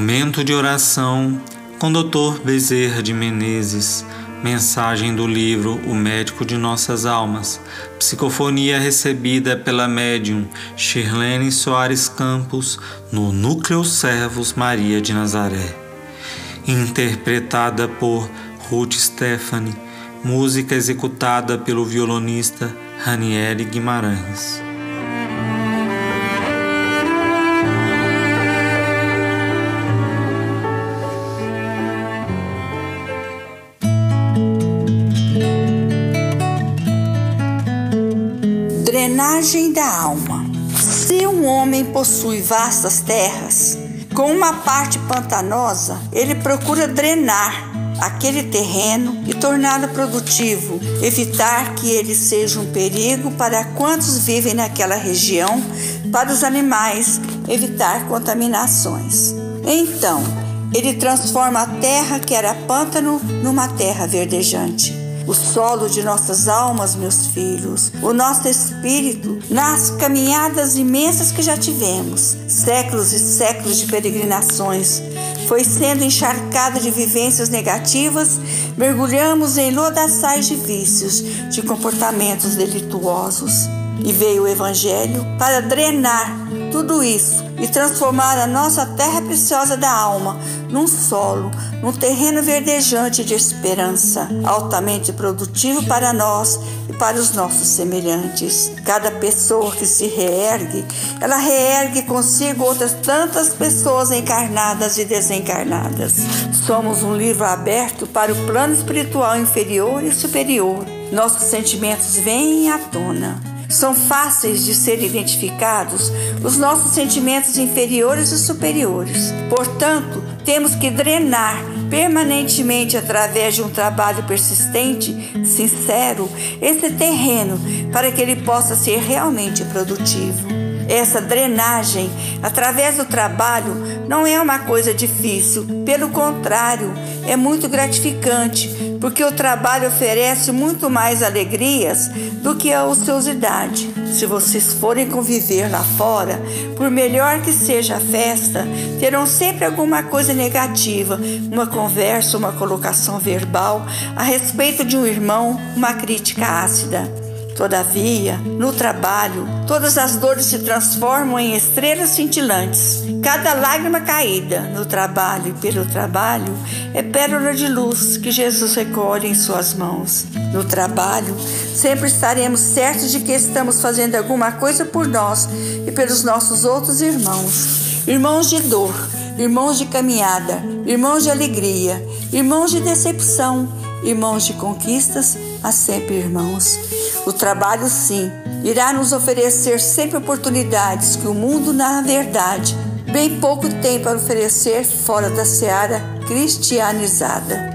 Momento de oração com Dr. Bezerra de Menezes. Mensagem do livro O Médico de Nossas Almas. Psicofonia recebida pela médium Shirlene Soares Campos no Núcleo Servos Maria de Nazaré. Interpretada por Ruth Stephanie. Música executada pelo violonista Ranieri Guimarães. Drenagem da alma. Se um homem possui vastas terras, com uma parte pantanosa, ele procura drenar aquele terreno e torná-lo produtivo, evitar que ele seja um perigo para quantos vivem naquela região, para os animais, evitar contaminações. Então, ele transforma a terra que era pântano numa terra verdejante o solo de nossas almas, meus filhos, o nosso espírito, nas caminhadas imensas que já tivemos, séculos e séculos de peregrinações, foi sendo encharcado de vivências negativas, mergulhamos em lodaçais de vícios, de comportamentos delituosos. E veio o Evangelho para drenar tudo isso e transformar a nossa terra preciosa da alma num solo, num terreno verdejante de esperança, altamente produtivo para nós e para os nossos semelhantes. Cada pessoa que se reergue, ela reergue consigo outras tantas pessoas encarnadas e desencarnadas. Somos um livro aberto para o plano espiritual inferior e superior. Nossos sentimentos vêm à tona são fáceis de ser identificados os nossos sentimentos inferiores e superiores. Portanto, temos que drenar permanentemente através de um trabalho persistente, sincero, esse terreno para que ele possa ser realmente produtivo. Essa drenagem através do trabalho não é uma coisa difícil, pelo contrário, é muito gratificante, porque o trabalho oferece muito mais alegrias do que a ociosidade. Se vocês forem conviver lá fora, por melhor que seja a festa, terão sempre alguma coisa negativa, uma conversa, uma colocação verbal a respeito de um irmão, uma crítica ácida. Todavia, no trabalho, todas as dores se transformam em estrelas cintilantes. Cada lágrima caída no trabalho e pelo trabalho é pérola de luz que Jesus recolhe em suas mãos. No trabalho, sempre estaremos certos de que estamos fazendo alguma coisa por nós e pelos nossos outros irmãos. Irmãos de dor, irmãos de caminhada, irmãos de alegria, irmãos de decepção, irmãos de conquistas, há sempre irmãos. O trabalho, sim, irá nos oferecer sempre oportunidades que o mundo, na verdade, bem pouco tem para oferecer fora da seara cristianizada.